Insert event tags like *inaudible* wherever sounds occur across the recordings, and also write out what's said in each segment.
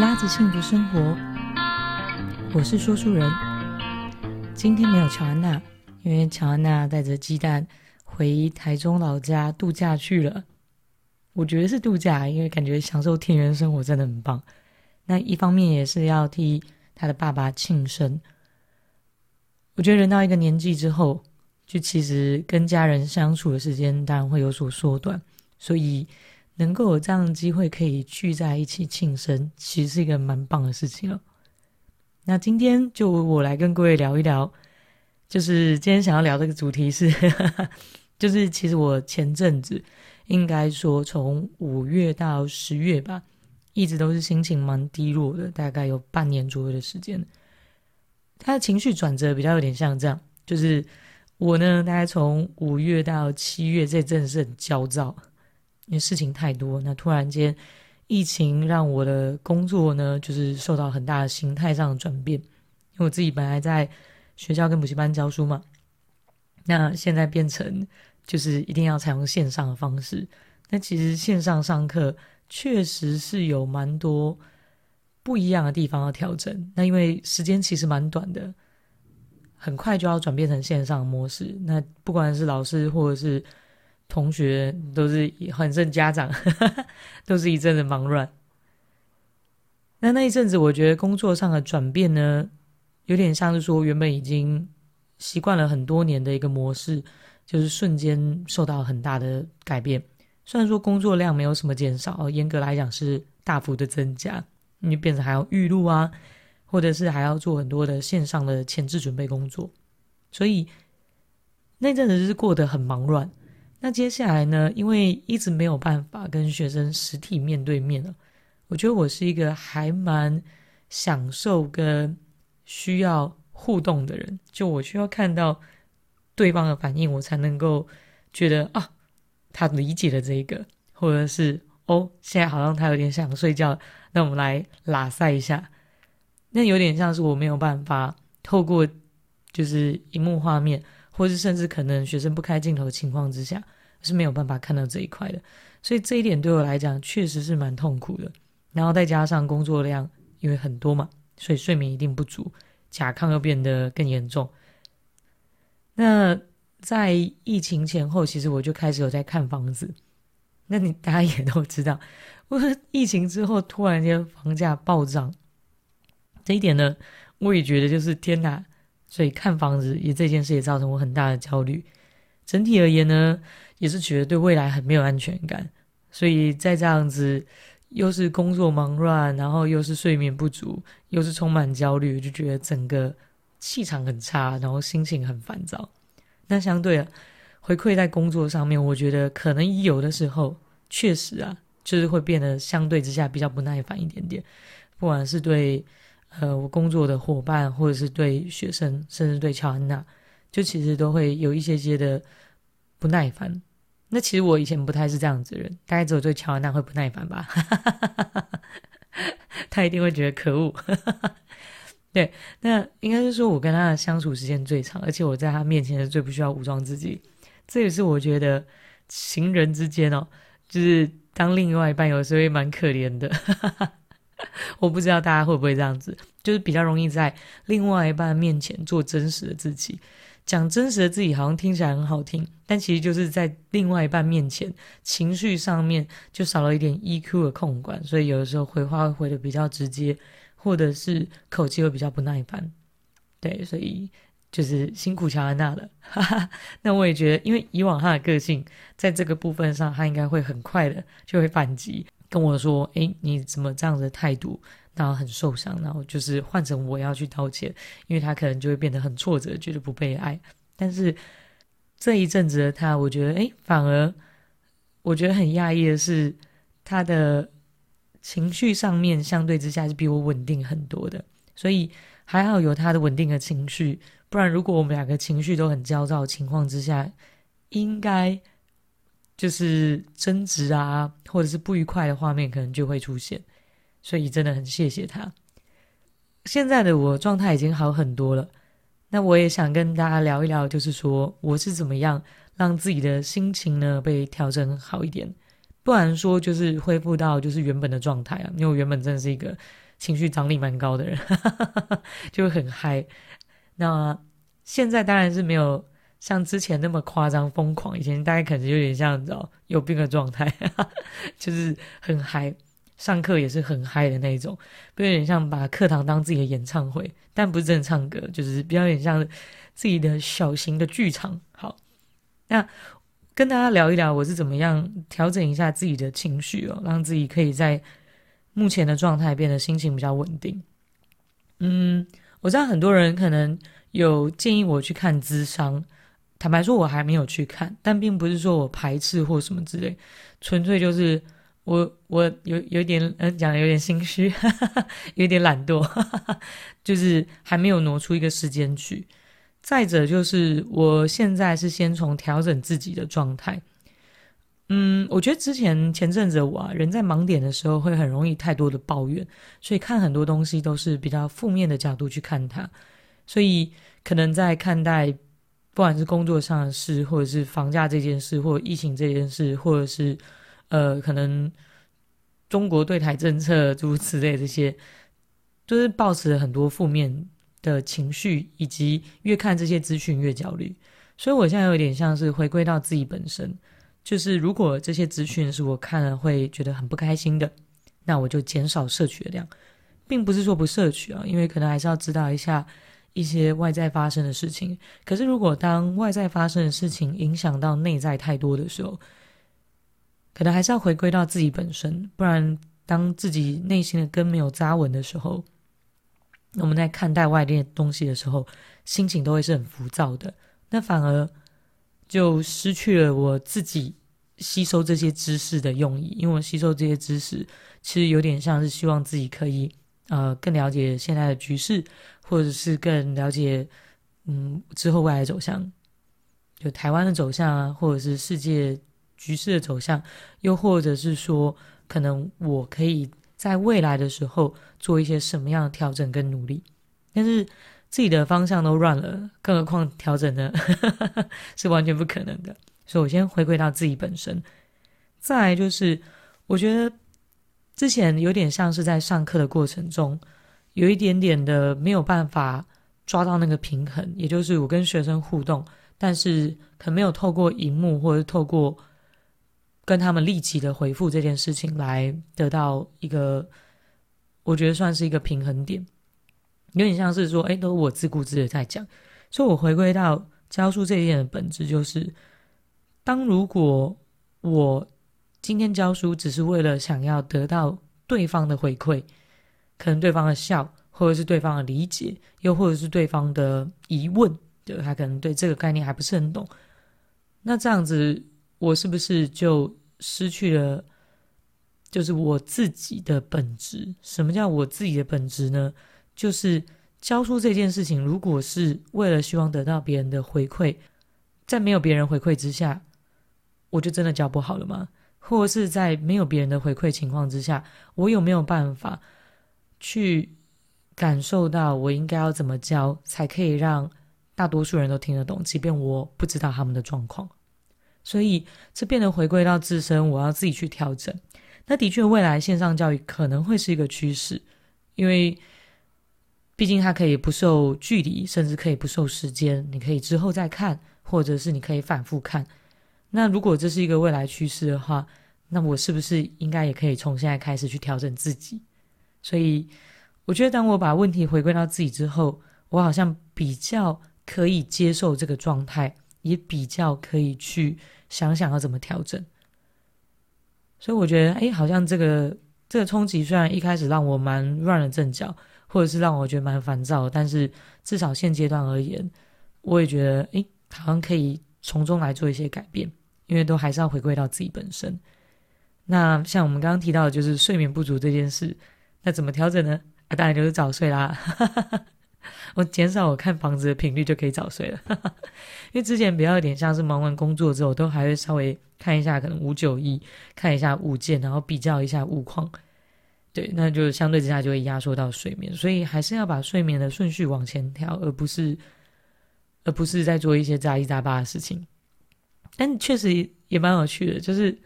拉着幸福生活，我是说书人。今天没有乔安娜，因为乔安娜带着鸡蛋回台中老家度假去了。我觉得是度假，因为感觉享受田园生活真的很棒。那一方面也是要替他的爸爸庆生。我觉得人到一个年纪之后，就其实跟家人相处的时间当然会有所缩短，所以。能够有这样的机会可以聚在一起庆生，其实是一个蛮棒的事情了。那今天就我来跟各位聊一聊，就是今天想要聊这个主题是，*laughs* 就是其实我前阵子应该说从五月到十月吧，一直都是心情蛮低落的，大概有半年左右的时间。他的情绪转折比较有点像这样，就是我呢，大概从五月到七月这阵是很焦躁。因为事情太多，那突然间疫情让我的工作呢，就是受到很大的形态上的转变。因为我自己本来在学校跟补习班教书嘛，那现在变成就是一定要采用线上的方式。那其实线上上课确实是有蛮多不一样的地方要调整。那因为时间其实蛮短的，很快就要转变成线上模式。那不管是老师或者是同学都是很甚家长呵呵 *laughs* 都是一阵子忙乱。那那一阵子，我觉得工作上的转变呢，有点像是说原本已经习惯了很多年的一个模式，就是瞬间受到很大的改变。虽然说工作量没有什么减少，严格来讲是大幅的增加，你变成还要预录啊，或者是还要做很多的线上的前置准备工作，所以那阵子是过得很忙乱。那接下来呢？因为一直没有办法跟学生实体面对面了，我觉得我是一个还蛮享受跟需要互动的人。就我需要看到对方的反应，我才能够觉得啊，他理解了这个，或者是哦，现在好像他有点想睡觉，那我们来拉赛一下。那有点像是我没有办法透过就是荧幕画面。或是甚至可能学生不开镜头的情况之下，是没有办法看到这一块的，所以这一点对我来讲确实是蛮痛苦的。然后再加上工作量因为很多嘛，所以睡眠一定不足，甲亢又变得更严重。那在疫情前后，其实我就开始有在看房子。那你大家也都知道，我疫情之后突然间房价暴涨，这一点呢，我也觉得就是天哪。所以看房子也这件事也造成我很大的焦虑。整体而言呢，也是觉得对未来很没有安全感。所以在这样子，又是工作忙乱，然后又是睡眠不足，又是充满焦虑，就觉得整个气场很差，然后心情很烦躁。那相对啊，回馈在工作上面，我觉得可能有的时候确实啊，就是会变得相对之下比较不耐烦一点点，不管是对。呃，我工作的伙伴，或者是对学生，甚至对乔安娜，就其实都会有一些些的不耐烦。那其实我以前不太是这样子的人，大概只有对乔安娜会不耐烦吧。*laughs* 他一定会觉得可恶。*laughs* 对，那应该是说我跟他的相处时间最长，而且我在他面前是最不需要武装自己。这也是我觉得情人之间哦，就是当另外一半有时候也蛮可怜的。*laughs* 我不知道大家会不会这样子，就是比较容易在另外一半面前做真实的自己，讲真实的自己，好像听起来很好听，但其实就是在另外一半面前，情绪上面就少了一点 EQ 的控管，所以有的时候回话会回得比较直接，或者是口气会比较不耐烦。对，所以就是辛苦乔安娜了。那我也觉得，因为以往他的个性，在这个部分上，他应该会很快的就会反击。跟我说：“诶，你怎么这样的态度？然后很受伤，然后就是换成我要去道歉，因为他可能就会变得很挫折，觉得不被爱。但是这一阵子的他，我觉得，诶，反而我觉得很讶异的是，他的情绪上面相对之下是比我稳定很多的。所以还好有他的稳定的情绪，不然如果我们两个情绪都很焦躁的情况之下，应该。”就是争执啊，或者是不愉快的画面，可能就会出现，所以真的很谢谢他。现在的我状态已经好很多了，那我也想跟大家聊一聊，就是说我是怎么样让自己的心情呢被调整好一点，不然说就是恢复到就是原本的状态啊，因为我原本真的是一个情绪张力蛮高的人，*laughs* 就会很嗨。那现在当然是没有像之前那么夸张疯狂，以前大概可能有点像你知道有病的状态，*laughs* 就是很嗨，上课也是很嗨的那种，有点像把课堂当自己的演唱会，但不是真的唱歌，就是比较有点像自己的小型的剧场。好，那跟大家聊一聊我是怎么样调整一下自己的情绪哦，让自己可以在目前的状态变得心情比较稳定。嗯。我知道很多人可能有建议我去看咨商，坦白说，我还没有去看，但并不是说我排斥或什么之类，纯粹就是我我有有点嗯讲的有点心虚，哈哈，有点懒惰，哈哈，就是还没有挪出一个时间去。再者就是我现在是先从调整自己的状态。嗯，我觉得之前前阵子我啊，人在忙点的时候会很容易太多的抱怨，所以看很多东西都是比较负面的角度去看它，所以可能在看待不管是工作上的事，或者是房价这件事，或者疫情这件事，或者是呃可能中国对台政策诸如此类这些，就是抱持了很多负面的情绪，以及越看这些资讯越焦虑，所以我现在有点像是回归到自己本身。就是如果这些资讯是我看了会觉得很不开心的，那我就减少摄取的量，并不是说不摄取啊，因为可能还是要知道一下一些外在发生的事情。可是如果当外在发生的事情影响到内在太多的时候，可能还是要回归到自己本身，不然当自己内心的根没有扎稳的时候，我们在看待外面东西的时候，心情都会是很浮躁的，那反而。就失去了我自己吸收这些知识的用意，因为我吸收这些知识，其实有点像是希望自己可以呃更了解现在的局势，或者是更了解嗯之后未来走向，就台湾的走向啊，或者是世界局势的走向，又或者是说可能我可以在未来的时候做一些什么样的调整跟努力，但是。自己的方向都乱了，更何况调整呢？*laughs* 是完全不可能的。所以我先回归到自己本身。再来就是，我觉得之前有点像是在上课的过程中，有一点点的没有办法抓到那个平衡，也就是我跟学生互动，但是可能没有透过荧幕或者透过跟他们立即的回复这件事情来得到一个，我觉得算是一个平衡点。有点像是说，哎，都我自顾自的在讲，所以我回归到教书这一点的本质，就是当如果我今天教书只是为了想要得到对方的回馈，可能对方的笑，或者是对方的理解，又或者是对方的疑问，就他可能对这个概念还不是很懂，那这样子，我是不是就失去了，就是我自己的本质？什么叫我自己的本质呢？就是教书这件事情，如果是为了希望得到别人的回馈，在没有别人回馈之下，我就真的教不好了吗？或者是在没有别人的回馈情况之下，我有没有办法去感受到我应该要怎么教，才可以让大多数人都听得懂，即便我不知道他们的状况？所以这变得回归到自身，我要自己去调整。那的确，未来线上教育可能会是一个趋势，因为。毕竟它可以不受距离，甚至可以不受时间。你可以之后再看，或者是你可以反复看。那如果这是一个未来趋势的话，那我是不是应该也可以从现在开始去调整自己？所以，我觉得当我把问题回归到自己之后，我好像比较可以接受这个状态，也比较可以去想想要怎么调整。所以我觉得，哎，好像这个这个冲击虽然一开始让我蛮乱了阵脚。或者是让我觉得蛮烦躁，但是至少现阶段而言，我也觉得，诶，好像可以从中来做一些改变，因为都还是要回归到自己本身。那像我们刚刚提到的，就是睡眠不足这件事，那怎么调整呢？啊，当然就是早睡啦。*laughs* 我减少我看房子的频率就可以早睡了，*laughs* 因为之前比较有点像是忙完工作之后，都还会稍微看一下可能五九一，看一下物件，然后比较一下物况。对，那就相对之下就会压缩到睡眠，所以还是要把睡眠的顺序往前调，而不是，而不是在做一些杂七杂八的事情。但确实也蛮有趣的，就是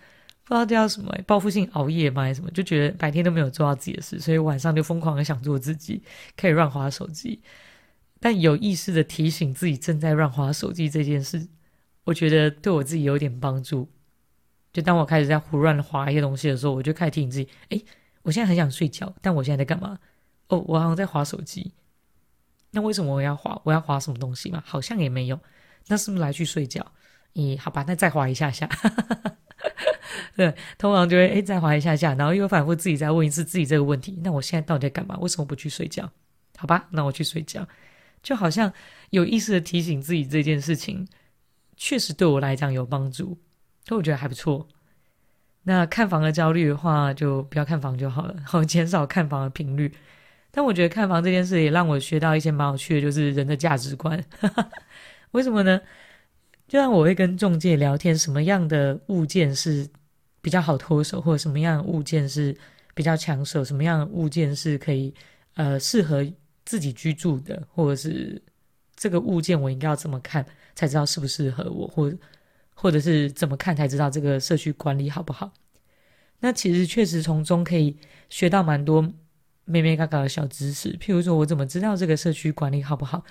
不知道叫什么，报复性熬夜吗？还是什么？就觉得白天都没有做到自己的事，所以晚上就疯狂的想做自己，可以乱滑手机。但有意识的提醒自己正在乱滑手机这件事，我觉得对我自己有点帮助。就当我开始在胡乱滑一些东西的时候，我就开始提醒自己：哎，我现在很想睡觉，但我现在在干嘛？哦，我好像在滑手机。那为什么我要滑？我要滑什么东西吗？好像也没有。那是不是来去睡觉？咦，好吧，那再滑一下下。*laughs* 对，通常就会哎再滑一下下，然后又反复自己再问一次自己这个问题：那我现在到底在干嘛？为什么不去睡觉？好吧，那我去睡觉。就好像有意识的提醒自己这件事情，确实对我来讲有帮助，所以我觉得还不错。那看房的焦虑的话，就不要看房就好了，*laughs* 然后减少看房的频率。但我觉得看房这件事也让我学到一些蛮有趣的，就是人的价值观。*laughs* 为什么呢？就像我会跟中介聊天，什么样的物件是比较好脱手，或者什么样的物件是比较抢手，什么样的物件是可以呃适合自己居住的，或者是这个物件我应该要怎么看才知道适不适合我，或或者是怎么看才知道这个社区管理好不好？那其实确实从中可以学到蛮多。咩咩嘎嘎的小知识，譬如说，我怎么知道这个社区管理好不好？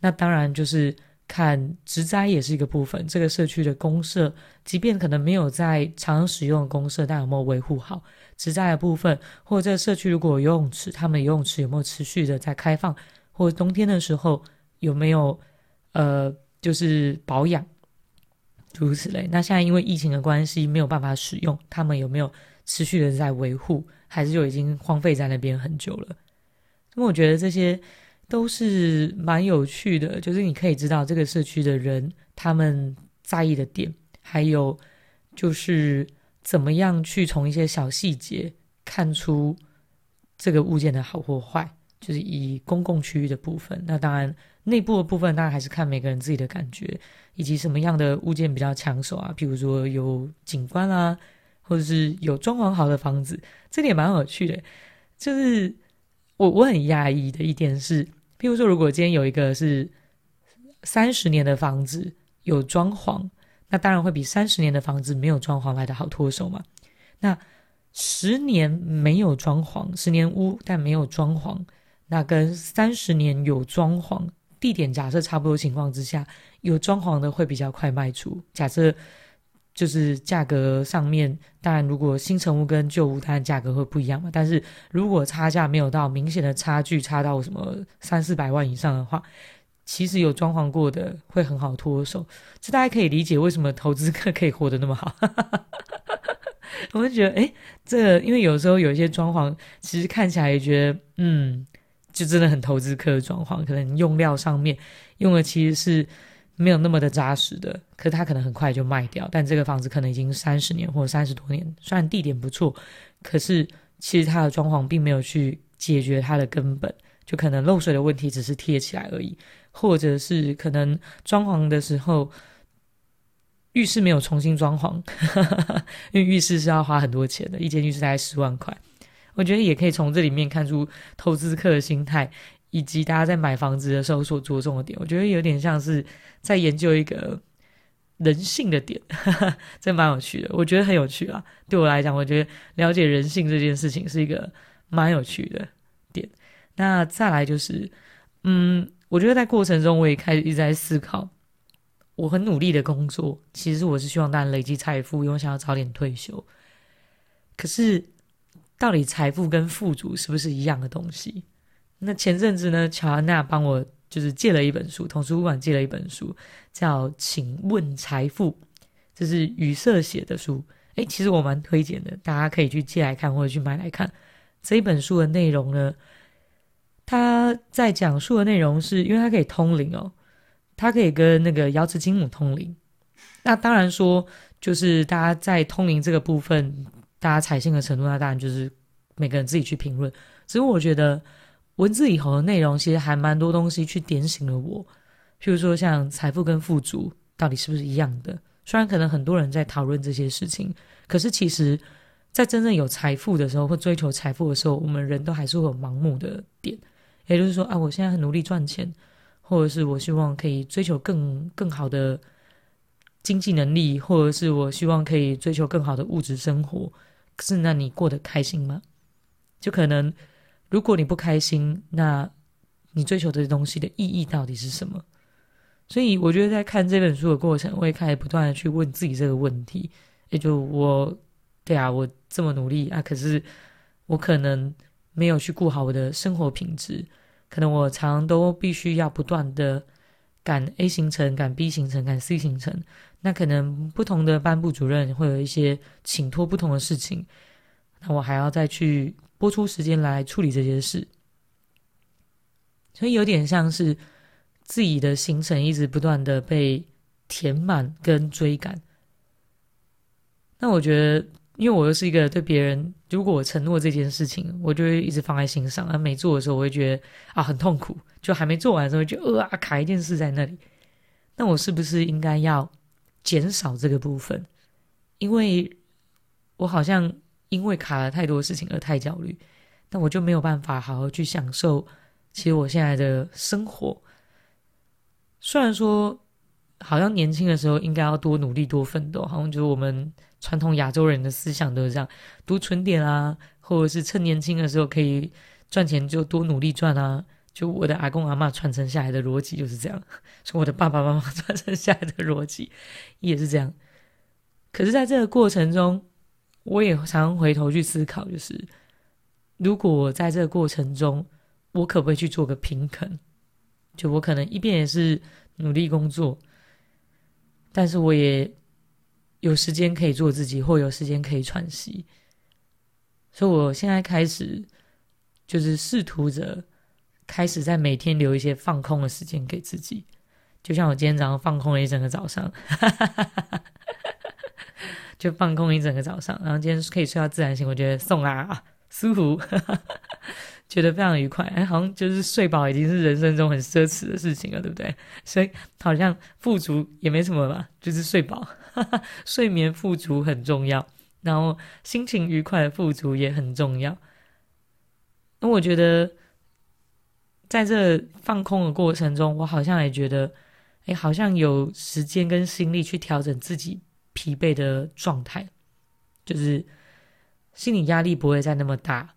那当然就是看植栽也是一个部分。这个社区的公社，即便可能没有在常使用的公社，但有没有维护好植栽的部分？或者这个社区如果有游泳池，他们游泳池有没有持续的在开放？或者冬天的时候有没有呃，就是保养，诸如此类。那现在因为疫情的关系，没有办法使用，他们有没有持续的在维护？还是就已经荒废在那边很久了。那么我觉得这些都是蛮有趣的，就是你可以知道这个社区的人他们在意的点，还有就是怎么样去从一些小细节看出这个物件的好或坏。就是以公共区域的部分，那当然内部的部分当然还是看每个人自己的感觉，以及什么样的物件比较抢手啊，譬如说有景观啊。或者是有装潢好的房子，这点蛮有趣的。就是我我很讶异的一点是，譬如说，如果今天有一个是三十年的房子有装潢，那当然会比三十年的房子没有装潢来得好脱手嘛。那十年没有装潢，十年屋但没有装潢，那跟三十年有装潢，地点假设差不多情况之下，有装潢的会比较快卖出。假设。就是价格上面，当然如果新成屋跟旧屋，当然价格会不一样嘛。但是如果差价没有到明显的差距，差到什么三四百万以上的话，其实有装潢过的会很好脱手。这大家可以理解为什么投资客可以活得那么好。*laughs* 我们觉得，诶，这因为有时候有一些装潢，其实看起来也觉得，嗯，就真的很投资客的装潢，可能用料上面用的其实是。没有那么的扎实的，可是它可能很快就卖掉。但这个房子可能已经三十年或三十多年，虽然地点不错，可是其实它的装潢并没有去解决它的根本，就可能漏水的问题只是贴起来而已，或者是可能装潢的时候浴室没有重新装潢，*laughs* 因为浴室是要花很多钱的，一间浴室大概十万块。我觉得也可以从这里面看出投资客的心态。以及大家在买房子的时候所着重的点，我觉得有点像是在研究一个人性的点，哈哈，这蛮有趣的。我觉得很有趣啊，对我来讲，我觉得了解人性这件事情是一个蛮有趣的点。那再来就是，嗯，我觉得在过程中我也开始一直在思考，我很努力的工作，其实我是希望大家累积财富，因为想要早点退休。可是，到底财富跟富足是不是一样的东西？那前阵子呢，乔安娜帮我就是借了一本书，从图书馆借了一本书，叫《请问财富》，这是语塞写的书。诶，其实我蛮推荐的，大家可以去借来看或者去买来看。这一本书的内容呢，它在讲述的内容是因为它可以通灵哦，它可以跟那个瑶池金母通灵。那当然说，就是大家在通灵这个部分，大家采信的程度，那当然就是每个人自己去评论。只是我觉得。文字里头的内容其实还蛮多东西去点醒了我，譬如说像财富跟富足到底是不是一样的？虽然可能很多人在讨论这些事情，可是其实，在真正有财富的时候或追求财富的时候，我们人都还是会有盲目的点，也就是说啊，我现在很努力赚钱，或者是我希望可以追求更更好的经济能力，或者是我希望可以追求更好的物质生活。可是，那你过得开心吗？就可能，如果你不开心，那你追求这些东西的意义到底是什么？所以，我觉得在看这本书的过程，我也开始不断的去问自己这个问题。也就我，对啊，我这么努力啊，可是我可能没有去顾好我的生活品质，可能我常都必须要不断的。赶 A 行程，赶 B 行程，赶 C 行程，那可能不同的班部主任会有一些请托不同的事情，那我还要再去播出时间来处理这些事，所以有点像是自己的行程一直不断的被填满跟追赶。那我觉得，因为我又是一个对别人，如果我承诺这件事情，我就会一直放在心上，而没做的时候，我会觉得啊很痛苦。就还没做完的时候，就呃啊卡一件事在那里，那我是不是应该要减少这个部分？因为我好像因为卡了太多事情而太焦虑，那我就没有办法好好去享受其实我现在的生活。虽然说好像年轻的时候应该要多努力多奋斗，好像就是我们传统亚洲人的思想都是这样，多存点啊，或者是趁年轻的时候可以赚钱就多努力赚啊。就我的阿公阿嬷传承下来的逻辑就是这样，所以我的爸爸妈妈传承下来的逻辑也是这样。可是，在这个过程中，我也常回头去思考，就是如果在这个过程中，我可不可以去做个平衡？就我可能一边也是努力工作，但是我也有时间可以做自己，或有时间可以喘息。所以，我现在开始就是试图着。开始在每天留一些放空的时间给自己，就像我今天早上放空了一整个早上，就放空一整个早上，然后今天可以睡到自然醒，我觉得送啊舒服，*laughs* 觉得非常愉快，哎，好像就是睡饱已经是人生中很奢侈的事情了，对不对？所以好像富足也没什么吧，就是睡饱，*laughs* 睡眠富足很重要，然后心情愉快的富足也很重要。那我觉得。在这放空的过程中，我好像也觉得，哎，好像有时间跟心力去调整自己疲惫的状态，就是心理压力不会再那么大，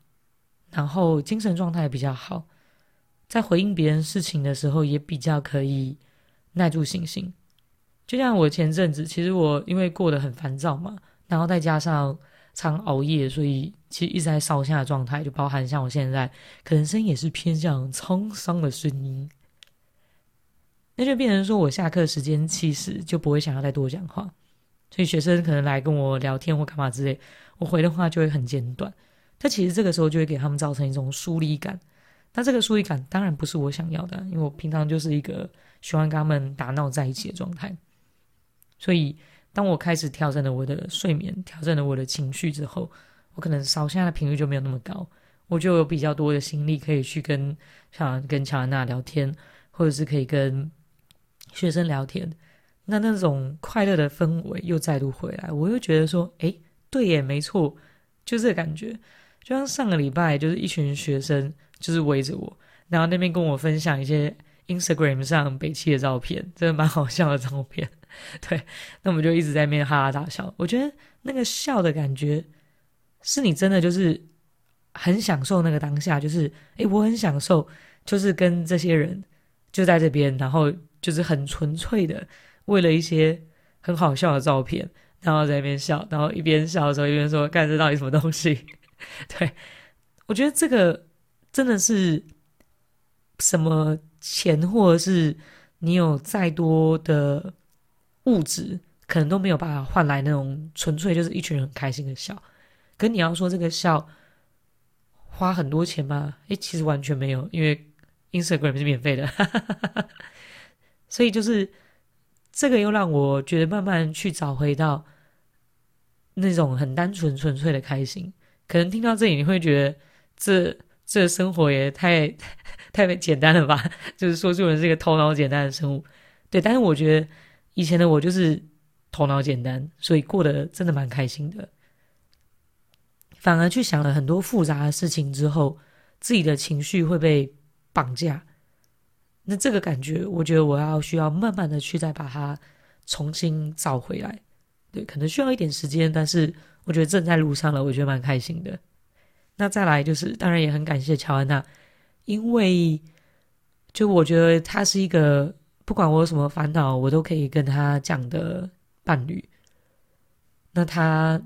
然后精神状态比较好，在回应别人事情的时候也比较可以耐住性心。就像我前阵子，其实我因为过得很烦躁嘛，然后再加上常熬夜，所以。其实一直在烧香的状态，就包含像我现在，可能声音也是偏向沧桑的声音，那就变成说我下课时间其实就不会想要再多讲话，所以学生可能来跟我聊天或干嘛之类，我回的话就会很简短。但其实这个时候就会给他们造成一种疏离感，那这个疏离感当然不是我想要的，因为我平常就是一个喜欢跟他们打闹在一起的状态，所以当我开始调整了我的睡眠，调整了我的情绪之后。我可能烧下的频率就没有那么高，我就有比较多的心力可以去跟像跟乔安娜聊天，或者是可以跟学生聊天，那那种快乐的氛围又再度回来，我又觉得说，哎，对耶，没错，就这个感觉，就像上个礼拜就是一群学生就是围着我，然后那边跟我分享一些 Instagram 上北七的照片，真的蛮好笑的照片，*laughs* 对，那我们就一直在那边哈哈大笑，我觉得那个笑的感觉。是你真的就是很享受那个当下，就是诶，我很享受，就是跟这些人就在这边，然后就是很纯粹的为了一些很好笑的照片，然后在那边笑，然后一边笑的时候一边说：“看这到底什么东西？” *laughs* 对，我觉得这个真的是什么钱，或者是你有再多的物质，可能都没有办法换来那种纯粹就是一群人很开心的笑。跟你要说这个笑花很多钱吗？诶，其实完全没有，因为 Instagram 是免费的，*laughs* 所以就是这个又让我觉得慢慢去找回到那种很单纯纯粹的开心。可能听到这里你会觉得这这生活也太太简单了吧？*laughs* 就是说书人是个头脑简单的生物，对。但是我觉得以前的我就是头脑简单，所以过得真的蛮开心的。反而去想了很多复杂的事情之后，自己的情绪会被绑架。那这个感觉，我觉得我要需要慢慢的去再把它重新找回来。对，可能需要一点时间，但是我觉得正在路上了，我觉得蛮开心的。那再来就是，当然也很感谢乔安娜，因为就我觉得她是一个不管我有什么烦恼，我都可以跟她讲的伴侣。那她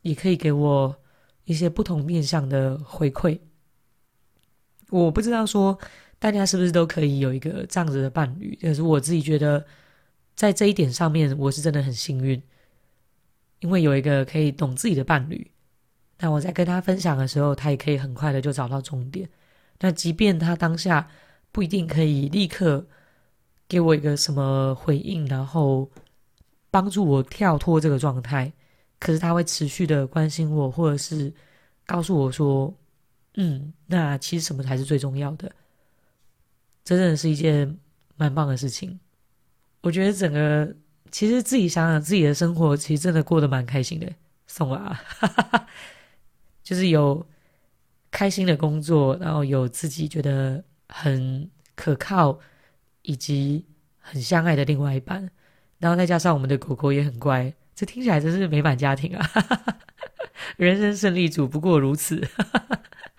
也可以给我一些不同面向的回馈。我不知道说大家是不是都可以有一个这样子的伴侣，可是我自己觉得在这一点上面，我是真的很幸运。因为有一个可以懂自己的伴侣，那我在跟他分享的时候，他也可以很快的就找到终点。那即便他当下不一定可以立刻给我一个什么回应，然后帮助我跳脱这个状态，可是他会持续的关心我，或者是告诉我说：“嗯，那其实什么才是最重要的？”这真的是一件蛮棒的事情。我觉得整个。其实自己想想自己的生活，其实真的过得蛮开心的。送啊，*laughs* 就是有开心的工作，然后有自己觉得很可靠以及很相爱的另外一半，然后再加上我们的狗狗也很乖，这听起来真是美满家庭啊！*laughs* 人生胜利组不过如此。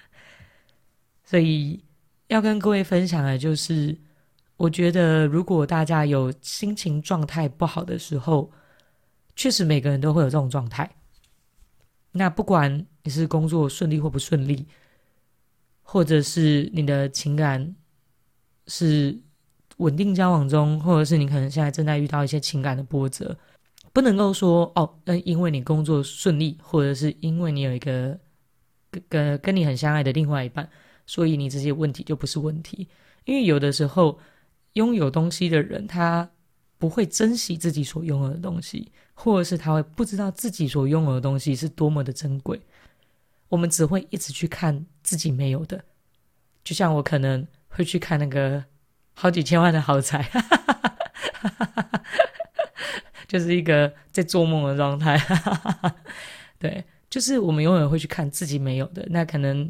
*laughs* 所以要跟各位分享的就是。我觉得，如果大家有心情状态不好的时候，确实每个人都会有这种状态。那不管你是工作顺利或不顺利，或者是你的情感是稳定交往中，或者是你可能现在正在遇到一些情感的波折，不能够说哦，那因为你工作顺利，或者是因为你有一个跟跟跟你很相爱的另外一半，所以你这些问题就不是问题。因为有的时候。拥有东西的人，他不会珍惜自己所拥有的东西，或者是他会不知道自己所拥有的东西是多么的珍贵。我们只会一直去看自己没有的，就像我可能会去看那个好几千万的豪宅，*laughs* 就是一个在做梦的状态。*laughs* 对，就是我们永远会去看自己没有的。那可能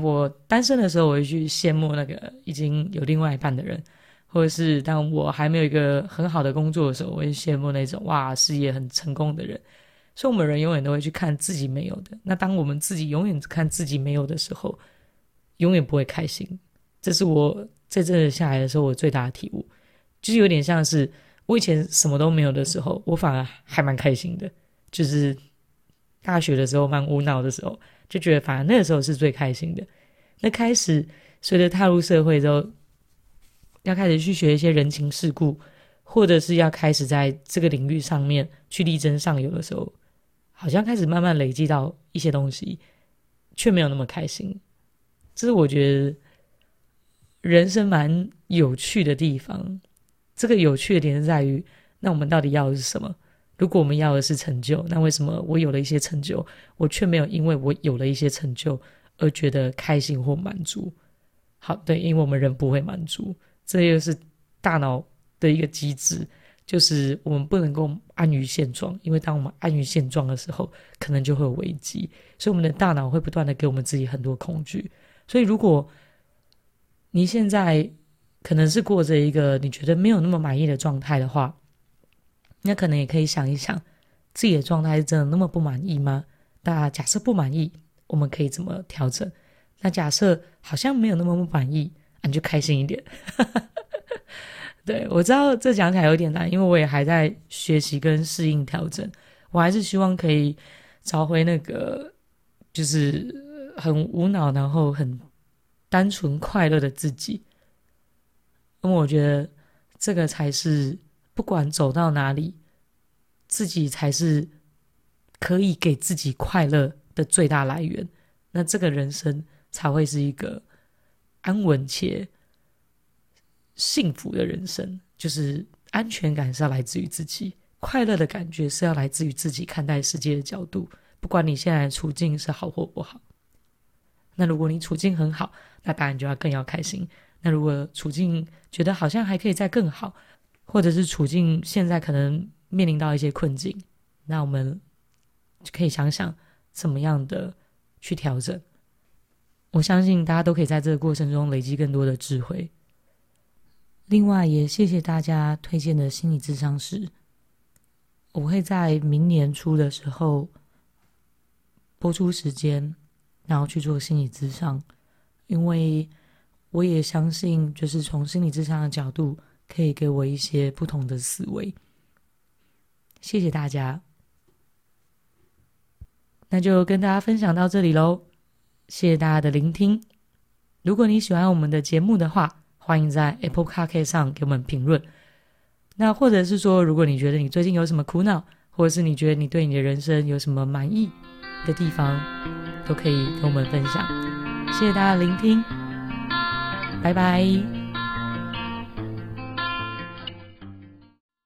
我单身的时候，我会去羡慕那个已经有另外一半的人。或者是当我还没有一个很好的工作的时候，我会羡慕那种哇事业很成功的人。所以，我们人永远都会去看自己没有的。那当我们自己永远只看自己没有的时候，永远不会开心。这是我在这下来的时候我最大的体悟，就是有点像是我以前什么都没有的时候，我反而还蛮开心的。就是大学的时候蛮无脑的时候，就觉得反而那个时候是最开心的。那开始随着踏入社会之后。要开始去学一些人情世故，或者是要开始在这个领域上面去力争上游的时候，好像开始慢慢累积到一些东西，却没有那么开心。这是我觉得人生蛮有趣的地方。这个有趣的点是在于，那我们到底要的是什么？如果我们要的是成就，那为什么我有了一些成就，我却没有因为我有了一些成就而觉得开心或满足？好，对，因为我们人不会满足。这又是大脑的一个机制，就是我们不能够安于现状，因为当我们安于现状的时候，可能就会有危机，所以我们的大脑会不断的给我们自己很多恐惧。所以，如果你现在可能是过着一个你觉得没有那么满意的状态的话，那可能也可以想一想，自己的状态是真的那么不满意吗？那假设不满意，我们可以怎么调整？那假设好像没有那么不满意。你就开心一点，*laughs* 对，我知道这讲起来有点难，因为我也还在学习跟适应调整。我还是希望可以找回那个就是很无脑，然后很单纯快乐的自己。因为我觉得这个才是不管走到哪里，自己才是可以给自己快乐的最大来源。那这个人生才会是一个。安稳且幸福的人生，就是安全感是要来自于自己，快乐的感觉是要来自于自己看待世界的角度。不管你现在的处境是好或不好，那如果你处境很好，那当然就要更要开心。那如果处境觉得好像还可以再更好，或者是处境现在可能面临到一些困境，那我们就可以想想怎么样的去调整。我相信大家都可以在这个过程中累积更多的智慧。另外，也谢谢大家推荐的心理咨商师，我会在明年初的时候播出时间，然后去做心理咨商，因为我也相信，就是从心理咨商的角度，可以给我一些不同的思维。谢谢大家，那就跟大家分享到这里喽，谢谢大家的聆听。如果你喜欢我们的节目的话，欢迎在 Apple Podcast 上给我们评论。那或者是说，如果你觉得你最近有什么苦恼，或者是你觉得你对你的人生有什么满意的地方，都可以跟我们分享。谢谢大家的聆听，拜拜。